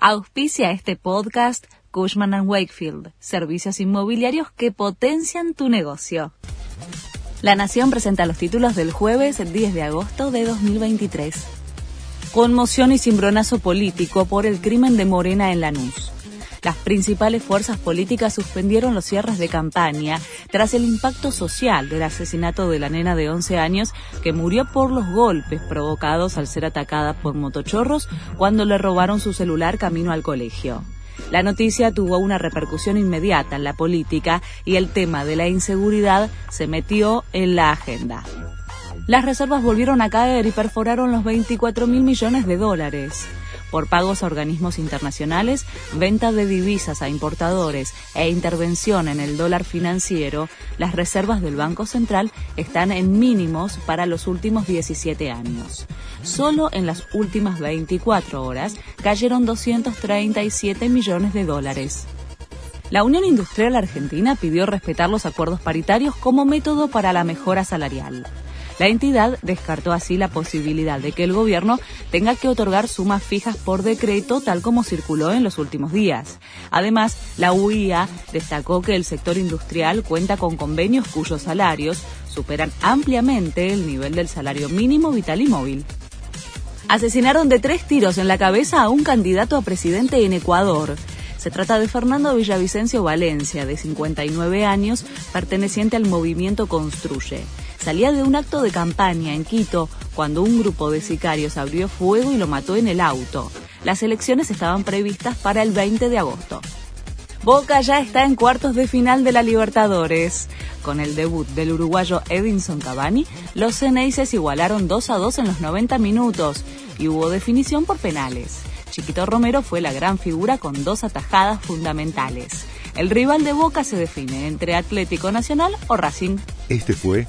Auspicia este podcast Cushman ⁇ Wakefield, servicios inmobiliarios que potencian tu negocio. La Nación presenta los títulos del jueves 10 de agosto de 2023. Conmoción y cimbronazo político por el crimen de Morena en Lanús. Las principales fuerzas políticas suspendieron los cierres de campaña tras el impacto social del asesinato de la nena de 11 años que murió por los golpes provocados al ser atacada por motochorros cuando le robaron su celular camino al colegio. La noticia tuvo una repercusión inmediata en la política y el tema de la inseguridad se metió en la agenda. Las reservas volvieron a caer y perforaron los 24 mil millones de dólares por pagos a organismos internacionales, venta de divisas a importadores e intervención en el dólar financiero, las reservas del Banco Central están en mínimos para los últimos 17 años. Solo en las últimas 24 horas cayeron 237 millones de dólares. La Unión Industrial Argentina pidió respetar los acuerdos paritarios como método para la mejora salarial. La entidad descartó así la posibilidad de que el gobierno tenga que otorgar sumas fijas por decreto tal como circuló en los últimos días. Además, la UIA destacó que el sector industrial cuenta con convenios cuyos salarios superan ampliamente el nivel del salario mínimo vital y móvil. Asesinaron de tres tiros en la cabeza a un candidato a presidente en Ecuador. Se trata de Fernando Villavicencio Valencia, de 59 años, perteneciente al movimiento Construye salía de un acto de campaña en Quito cuando un grupo de sicarios abrió fuego y lo mató en el auto. Las elecciones estaban previstas para el 20 de agosto. Boca ya está en cuartos de final de la Libertadores. Con el debut del uruguayo Edinson Cavani, los Ceneices igualaron 2 a 2 en los 90 minutos y hubo definición por penales. Chiquito Romero fue la gran figura con dos atajadas fundamentales. El rival de Boca se define entre Atlético Nacional o Racing. Este fue